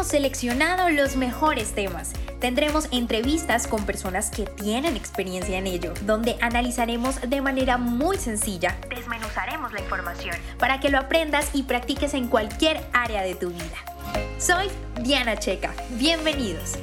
Hemos seleccionado los mejores temas. Tendremos entrevistas con personas que tienen experiencia en ello, donde analizaremos de manera muy sencilla, desmenuzaremos la información para que lo aprendas y practiques en cualquier área de tu vida. Soy Diana Checa, bienvenidos.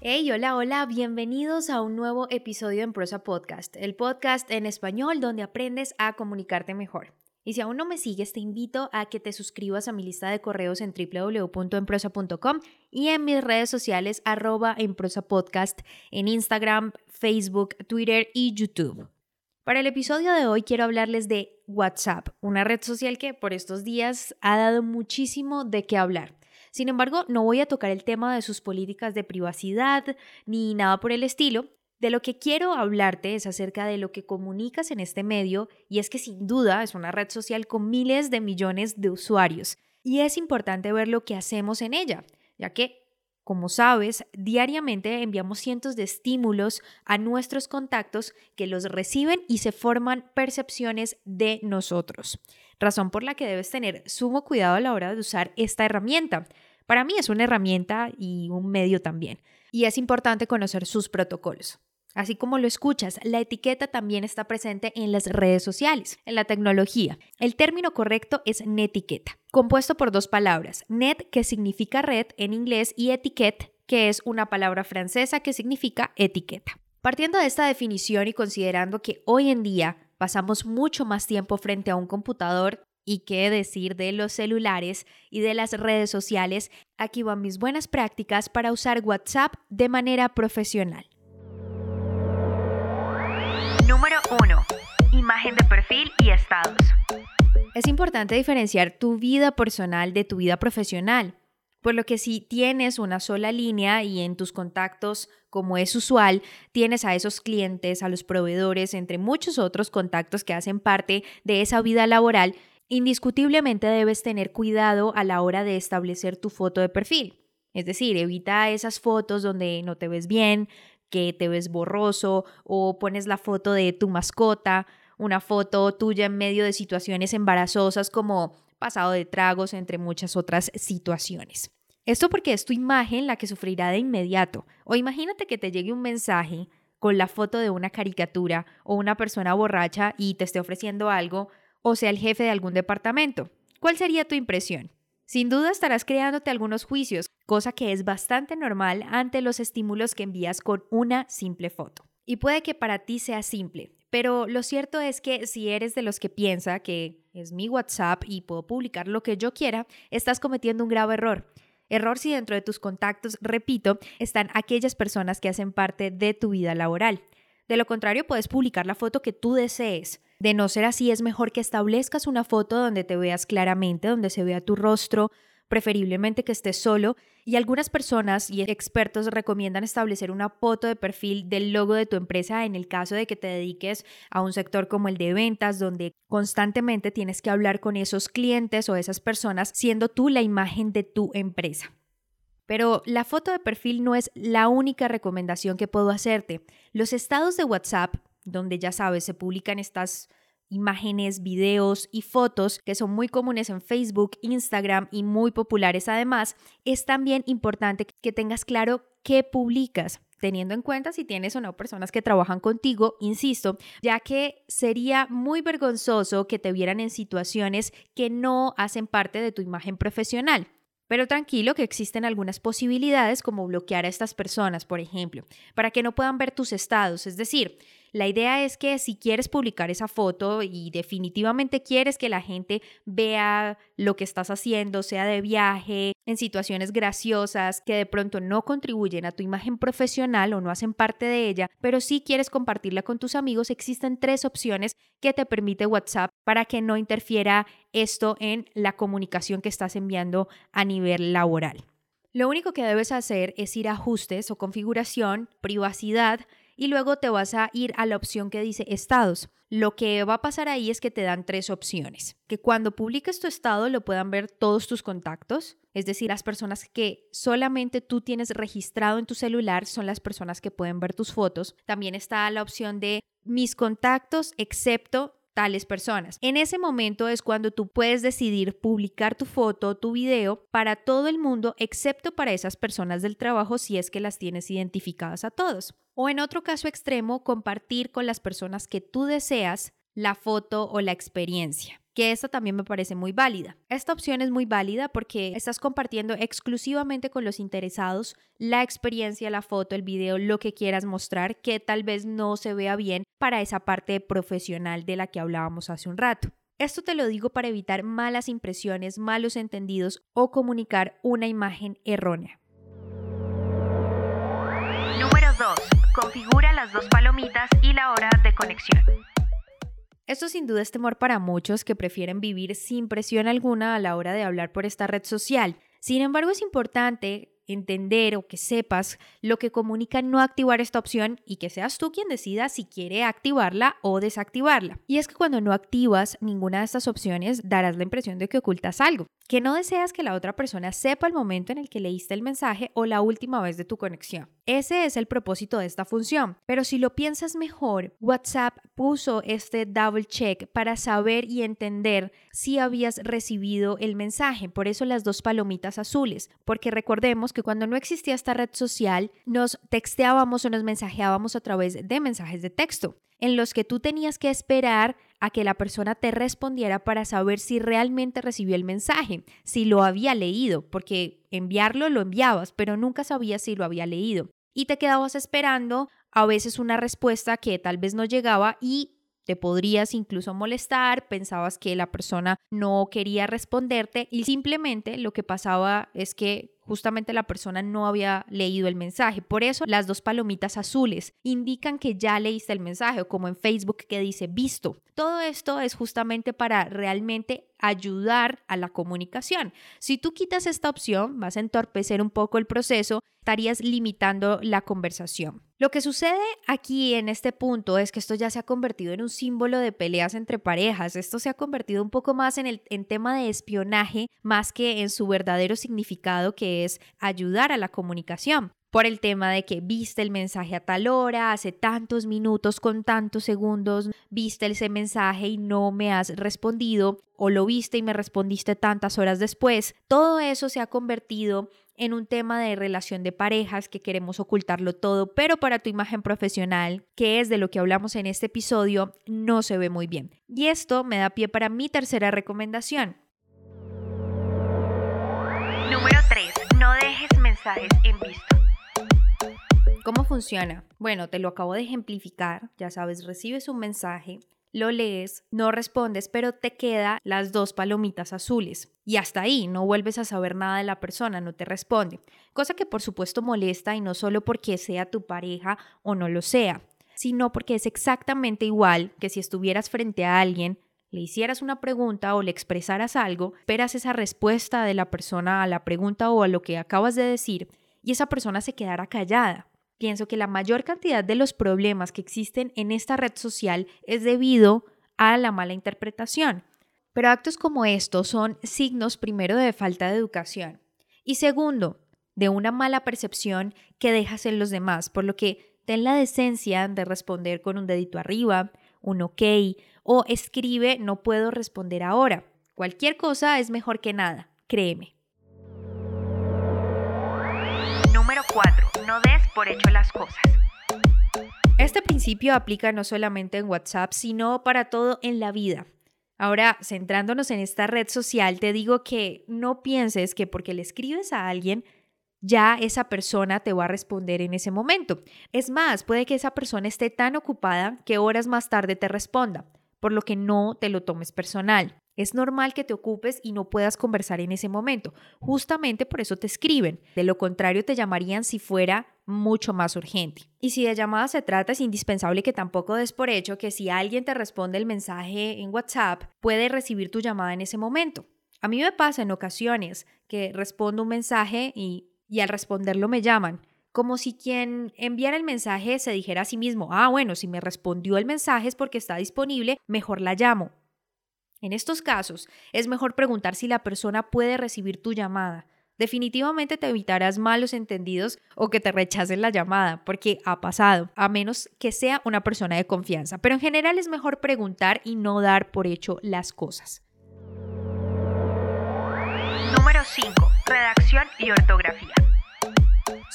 Hey, hola, hola, bienvenidos a un nuevo episodio en Prosa Podcast, el podcast en español donde aprendes a comunicarte mejor. Y si aún no me sigues, te invito a que te suscribas a mi lista de correos en www.emprosa.com y en mis redes sociales arroba emprosapodcast en Instagram, Facebook, Twitter y YouTube. Para el episodio de hoy quiero hablarles de WhatsApp, una red social que por estos días ha dado muchísimo de qué hablar. Sin embargo, no voy a tocar el tema de sus políticas de privacidad ni nada por el estilo, de lo que quiero hablarte es acerca de lo que comunicas en este medio y es que sin duda es una red social con miles de millones de usuarios y es importante ver lo que hacemos en ella, ya que, como sabes, diariamente enviamos cientos de estímulos a nuestros contactos que los reciben y se forman percepciones de nosotros, razón por la que debes tener sumo cuidado a la hora de usar esta herramienta. Para mí es una herramienta y un medio también, y es importante conocer sus protocolos. Así como lo escuchas, la etiqueta también está presente en las redes sociales, en la tecnología. El término correcto es netiqueta, compuesto por dos palabras, net que significa red en inglés y etiquette que es una palabra francesa que significa etiqueta. Partiendo de esta definición y considerando que hoy en día pasamos mucho más tiempo frente a un computador y qué decir de los celulares y de las redes sociales, aquí van mis buenas prácticas para usar WhatsApp de manera profesional. Número 1. Imagen de perfil y estados. Es importante diferenciar tu vida personal de tu vida profesional, por lo que si tienes una sola línea y en tus contactos, como es usual, tienes a esos clientes, a los proveedores, entre muchos otros contactos que hacen parte de esa vida laboral, indiscutiblemente debes tener cuidado a la hora de establecer tu foto de perfil. Es decir, evita esas fotos donde no te ves bien, que te ves borroso o pones la foto de tu mascota, una foto tuya en medio de situaciones embarazosas como pasado de tragos, entre muchas otras situaciones. Esto porque es tu imagen la que sufrirá de inmediato. O imagínate que te llegue un mensaje con la foto de una caricatura o una persona borracha y te esté ofreciendo algo, o sea el jefe de algún departamento. ¿Cuál sería tu impresión? Sin duda estarás creándote algunos juicios, cosa que es bastante normal ante los estímulos que envías con una simple foto. Y puede que para ti sea simple, pero lo cierto es que si eres de los que piensa que es mi WhatsApp y puedo publicar lo que yo quiera, estás cometiendo un grave error. Error si dentro de tus contactos, repito, están aquellas personas que hacen parte de tu vida laboral. De lo contrario, puedes publicar la foto que tú desees. De no ser así, es mejor que establezcas una foto donde te veas claramente, donde se vea tu rostro, preferiblemente que estés solo, y algunas personas y expertos recomiendan establecer una foto de perfil del logo de tu empresa en el caso de que te dediques a un sector como el de ventas, donde constantemente tienes que hablar con esos clientes o esas personas, siendo tú la imagen de tu empresa. Pero la foto de perfil no es la única recomendación que puedo hacerte. Los estados de WhatsApp donde ya sabes, se publican estas imágenes, videos y fotos que son muy comunes en Facebook, Instagram y muy populares además, es también importante que tengas claro qué publicas teniendo en cuenta si tienes o no personas que trabajan contigo, insisto, ya que sería muy vergonzoso que te vieran en situaciones que no hacen parte de tu imagen profesional. Pero tranquilo que existen algunas posibilidades como bloquear a estas personas, por ejemplo, para que no puedan ver tus estados. Es decir, la idea es que si quieres publicar esa foto y definitivamente quieres que la gente vea lo que estás haciendo, sea de viaje, en situaciones graciosas que de pronto no contribuyen a tu imagen profesional o no hacen parte de ella, pero sí quieres compartirla con tus amigos, existen tres opciones que te permite WhatsApp para que no interfiera esto en la comunicación que estás enviando a nivel laboral. Lo único que debes hacer es ir a ajustes o configuración, privacidad, y luego te vas a ir a la opción que dice estados. Lo que va a pasar ahí es que te dan tres opciones. Que cuando publiques tu estado lo puedan ver todos tus contactos, es decir, las personas que solamente tú tienes registrado en tu celular son las personas que pueden ver tus fotos. También está la opción de mis contactos excepto tales personas. En ese momento es cuando tú puedes decidir publicar tu foto, tu video para todo el mundo, excepto para esas personas del trabajo si es que las tienes identificadas a todos. O en otro caso extremo, compartir con las personas que tú deseas la foto o la experiencia que esta también me parece muy válida. Esta opción es muy válida porque estás compartiendo exclusivamente con los interesados la experiencia, la foto, el video, lo que quieras mostrar que tal vez no se vea bien para esa parte profesional de la que hablábamos hace un rato. Esto te lo digo para evitar malas impresiones, malos entendidos o comunicar una imagen errónea. Número 2. Configura las dos palomitas y la hora de conexión. Esto sin duda es temor para muchos que prefieren vivir sin presión alguna a la hora de hablar por esta red social. Sin embargo, es importante entender o que sepas lo que comunica no activar esta opción y que seas tú quien decida si quiere activarla o desactivarla. Y es que cuando no activas ninguna de estas opciones darás la impresión de que ocultas algo, que no deseas que la otra persona sepa el momento en el que leíste el mensaje o la última vez de tu conexión. Ese es el propósito de esta función, pero si lo piensas mejor, WhatsApp puso este double check para saber y entender si habías recibido el mensaje, por eso las dos palomitas azules, porque recordemos que cuando no existía esta red social, nos texteábamos o nos mensajeábamos a través de mensajes de texto, en los que tú tenías que esperar a que la persona te respondiera para saber si realmente recibió el mensaje, si lo había leído, porque enviarlo lo enviabas, pero nunca sabías si lo había leído. Y te quedabas esperando a veces una respuesta que tal vez no llegaba y te podrías incluso molestar, pensabas que la persona no quería responderte y simplemente lo que pasaba es que justamente la persona no había leído el mensaje. Por eso las dos palomitas azules indican que ya leíste el mensaje, como en Facebook que dice visto. Todo esto es justamente para realmente ayudar a la comunicación. Si tú quitas esta opción, vas a entorpecer un poco el proceso, estarías limitando la conversación. Lo que sucede aquí en este punto es que esto ya se ha convertido en un símbolo de peleas entre parejas. Esto se ha convertido un poco más en el en tema de espionaje más que en su verdadero significado que es ayudar a la comunicación por el tema de que viste el mensaje a tal hora, hace tantos minutos, con tantos segundos, viste ese mensaje y no me has respondido, o lo viste y me respondiste tantas horas después. Todo eso se ha convertido en un tema de relación de parejas que queremos ocultarlo todo, pero para tu imagen profesional, que es de lo que hablamos en este episodio, no se ve muy bien. Y esto me da pie para mi tercera recomendación. En. ¿Cómo funciona? Bueno, te lo acabo de ejemplificar. Ya sabes, recibes un mensaje, lo lees, no respondes, pero te queda las dos palomitas azules. Y hasta ahí, no vuelves a saber nada de la persona, no te responde. Cosa que por supuesto molesta y no solo porque sea tu pareja o no lo sea, sino porque es exactamente igual que si estuvieras frente a alguien, le hicieras una pregunta o le expresaras algo, esperas esa respuesta de la persona a la pregunta o a lo que acabas de decir y esa persona se quedara callada. Pienso que la mayor cantidad de los problemas que existen en esta red social es debido a la mala interpretación. Pero actos como estos son signos primero de falta de educación y segundo, de una mala percepción que dejas en los demás, por lo que ten la decencia de responder con un dedito arriba, un ok o escribe no puedo responder ahora. Cualquier cosa es mejor que nada, créeme. Número 4 no des por hecho las cosas. Este principio aplica no solamente en WhatsApp, sino para todo en la vida. Ahora, centrándonos en esta red social, te digo que no pienses que porque le escribes a alguien, ya esa persona te va a responder en ese momento. Es más, puede que esa persona esté tan ocupada que horas más tarde te responda, por lo que no te lo tomes personal. Es normal que te ocupes y no puedas conversar en ese momento. Justamente por eso te escriben. De lo contrario, te llamarían si fuera mucho más urgente. Y si de llamada se trata, es indispensable que tampoco des por hecho que si alguien te responde el mensaje en WhatsApp, puede recibir tu llamada en ese momento. A mí me pasa en ocasiones que respondo un mensaje y, y al responderlo me llaman como si quien enviara el mensaje se dijera a sí mismo, ah, bueno, si me respondió el mensaje es porque está disponible, mejor la llamo. En estos casos, es mejor preguntar si la persona puede recibir tu llamada. Definitivamente te evitarás malos entendidos o que te rechacen la llamada, porque ha pasado, a menos que sea una persona de confianza. Pero en general es mejor preguntar y no dar por hecho las cosas. 5. Redacción y ortografía.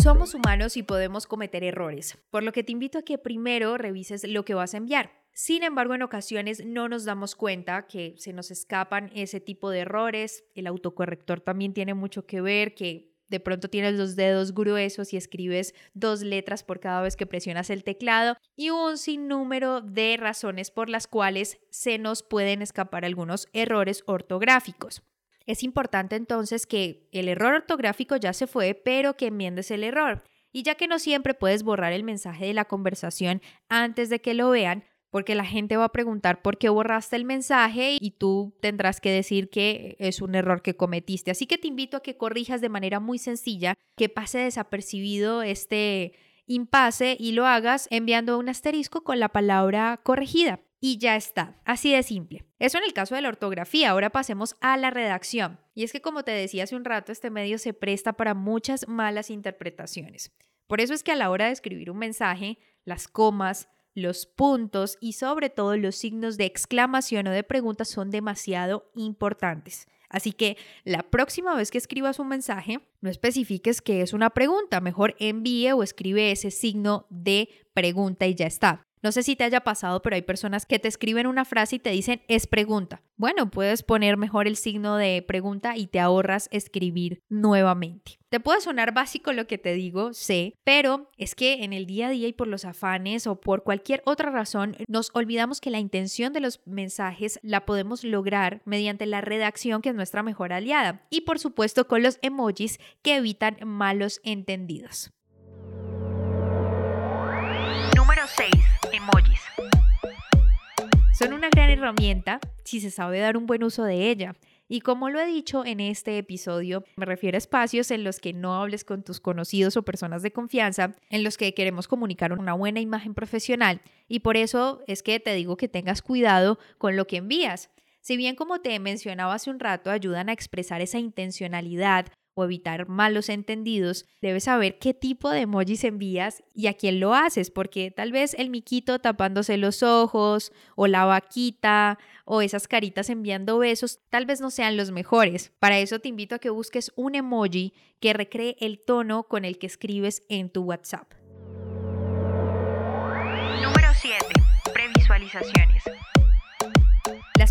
Somos humanos y podemos cometer errores, por lo que te invito a que primero revises lo que vas a enviar. Sin embargo, en ocasiones no nos damos cuenta que se nos escapan ese tipo de errores. El autocorrector también tiene mucho que ver, que de pronto tienes los dedos gruesos y escribes dos letras por cada vez que presionas el teclado y un sinnúmero de razones por las cuales se nos pueden escapar algunos errores ortográficos. Es importante entonces que el error ortográfico ya se fue, pero que enmiendes el error. Y ya que no siempre puedes borrar el mensaje de la conversación antes de que lo vean, porque la gente va a preguntar por qué borraste el mensaje y tú tendrás que decir que es un error que cometiste. Así que te invito a que corrijas de manera muy sencilla, que pase desapercibido este impasse y lo hagas enviando un asterisco con la palabra corregida. Y ya está, así de simple. Eso en el caso de la ortografía, ahora pasemos a la redacción. Y es que como te decía hace un rato, este medio se presta para muchas malas interpretaciones. Por eso es que a la hora de escribir un mensaje, las comas, los puntos y sobre todo los signos de exclamación o de pregunta son demasiado importantes. Así que la próxima vez que escribas un mensaje, no especifiques que es una pregunta, mejor envíe o escribe ese signo de pregunta y ya está. No sé si te haya pasado, pero hay personas que te escriben una frase y te dicen es pregunta. Bueno, puedes poner mejor el signo de pregunta y te ahorras escribir nuevamente. Te puede sonar básico lo que te digo, sé, pero es que en el día a día y por los afanes o por cualquier otra razón nos olvidamos que la intención de los mensajes la podemos lograr mediante la redacción que es nuestra mejor aliada y por supuesto con los emojis que evitan malos entendidos. Emojis. Son una gran herramienta si se sabe dar un buen uso de ella. Y como lo he dicho en este episodio, me refiero a espacios en los que no hables con tus conocidos o personas de confianza, en los que queremos comunicar una buena imagen profesional. Y por eso es que te digo que tengas cuidado con lo que envías. Si bien como te mencionaba hace un rato, ayudan a expresar esa intencionalidad o evitar malos entendidos, debes saber qué tipo de emojis envías y a quién lo haces, porque tal vez el miquito tapándose los ojos o la vaquita o esas caritas enviando besos tal vez no sean los mejores. Para eso te invito a que busques un emoji que recree el tono con el que escribes en tu WhatsApp. Número 7. Previsualizaciones.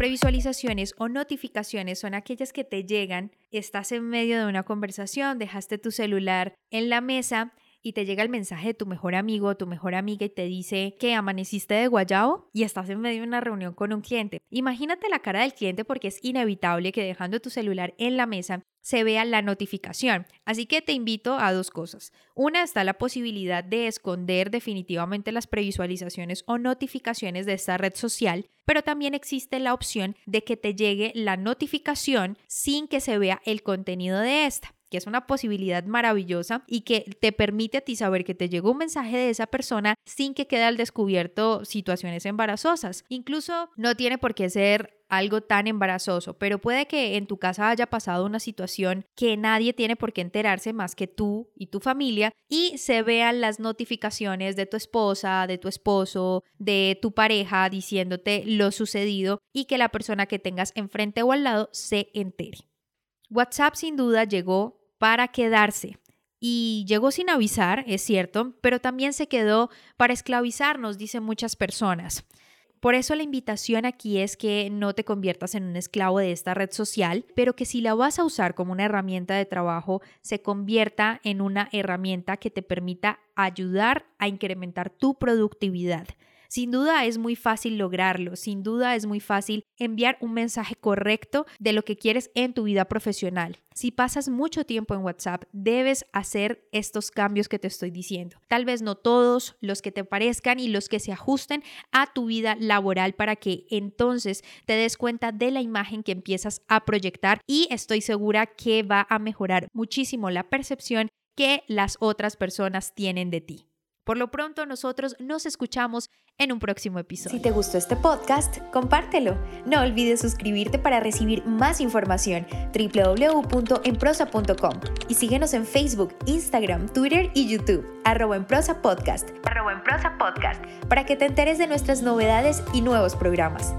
Previsualizaciones o notificaciones son aquellas que te llegan, estás en medio de una conversación, dejaste tu celular en la mesa y te llega el mensaje de tu mejor amigo o tu mejor amiga y te dice que amaneciste de guayabo y estás en medio de una reunión con un cliente. Imagínate la cara del cliente porque es inevitable que dejando tu celular en la mesa se vea la notificación. Así que te invito a dos cosas. Una está la posibilidad de esconder definitivamente las previsualizaciones o notificaciones de esta red social, pero también existe la opción de que te llegue la notificación sin que se vea el contenido de esta que es una posibilidad maravillosa y que te permite a ti saber que te llegó un mensaje de esa persona sin que quede al descubierto situaciones embarazosas. Incluso no tiene por qué ser algo tan embarazoso, pero puede que en tu casa haya pasado una situación que nadie tiene por qué enterarse más que tú y tu familia y se vean las notificaciones de tu esposa, de tu esposo, de tu pareja diciéndote lo sucedido y que la persona que tengas enfrente o al lado se entere. WhatsApp sin duda llegó para quedarse. Y llegó sin avisar, es cierto, pero también se quedó para esclavizarnos, dicen muchas personas. Por eso la invitación aquí es que no te conviertas en un esclavo de esta red social, pero que si la vas a usar como una herramienta de trabajo, se convierta en una herramienta que te permita ayudar a incrementar tu productividad. Sin duda es muy fácil lograrlo, sin duda es muy fácil enviar un mensaje correcto de lo que quieres en tu vida profesional. Si pasas mucho tiempo en WhatsApp, debes hacer estos cambios que te estoy diciendo. Tal vez no todos los que te parezcan y los que se ajusten a tu vida laboral para que entonces te des cuenta de la imagen que empiezas a proyectar y estoy segura que va a mejorar muchísimo la percepción que las otras personas tienen de ti. Por lo pronto, nosotros nos escuchamos en un próximo episodio. Si te gustó este podcast, compártelo. No olvides suscribirte para recibir más información www.enprosa.com y síguenos en Facebook, Instagram, Twitter y YouTube, arroba en prosa podcast, Arroba en prosa podcast. para que te enteres de nuestras novedades y nuevos programas.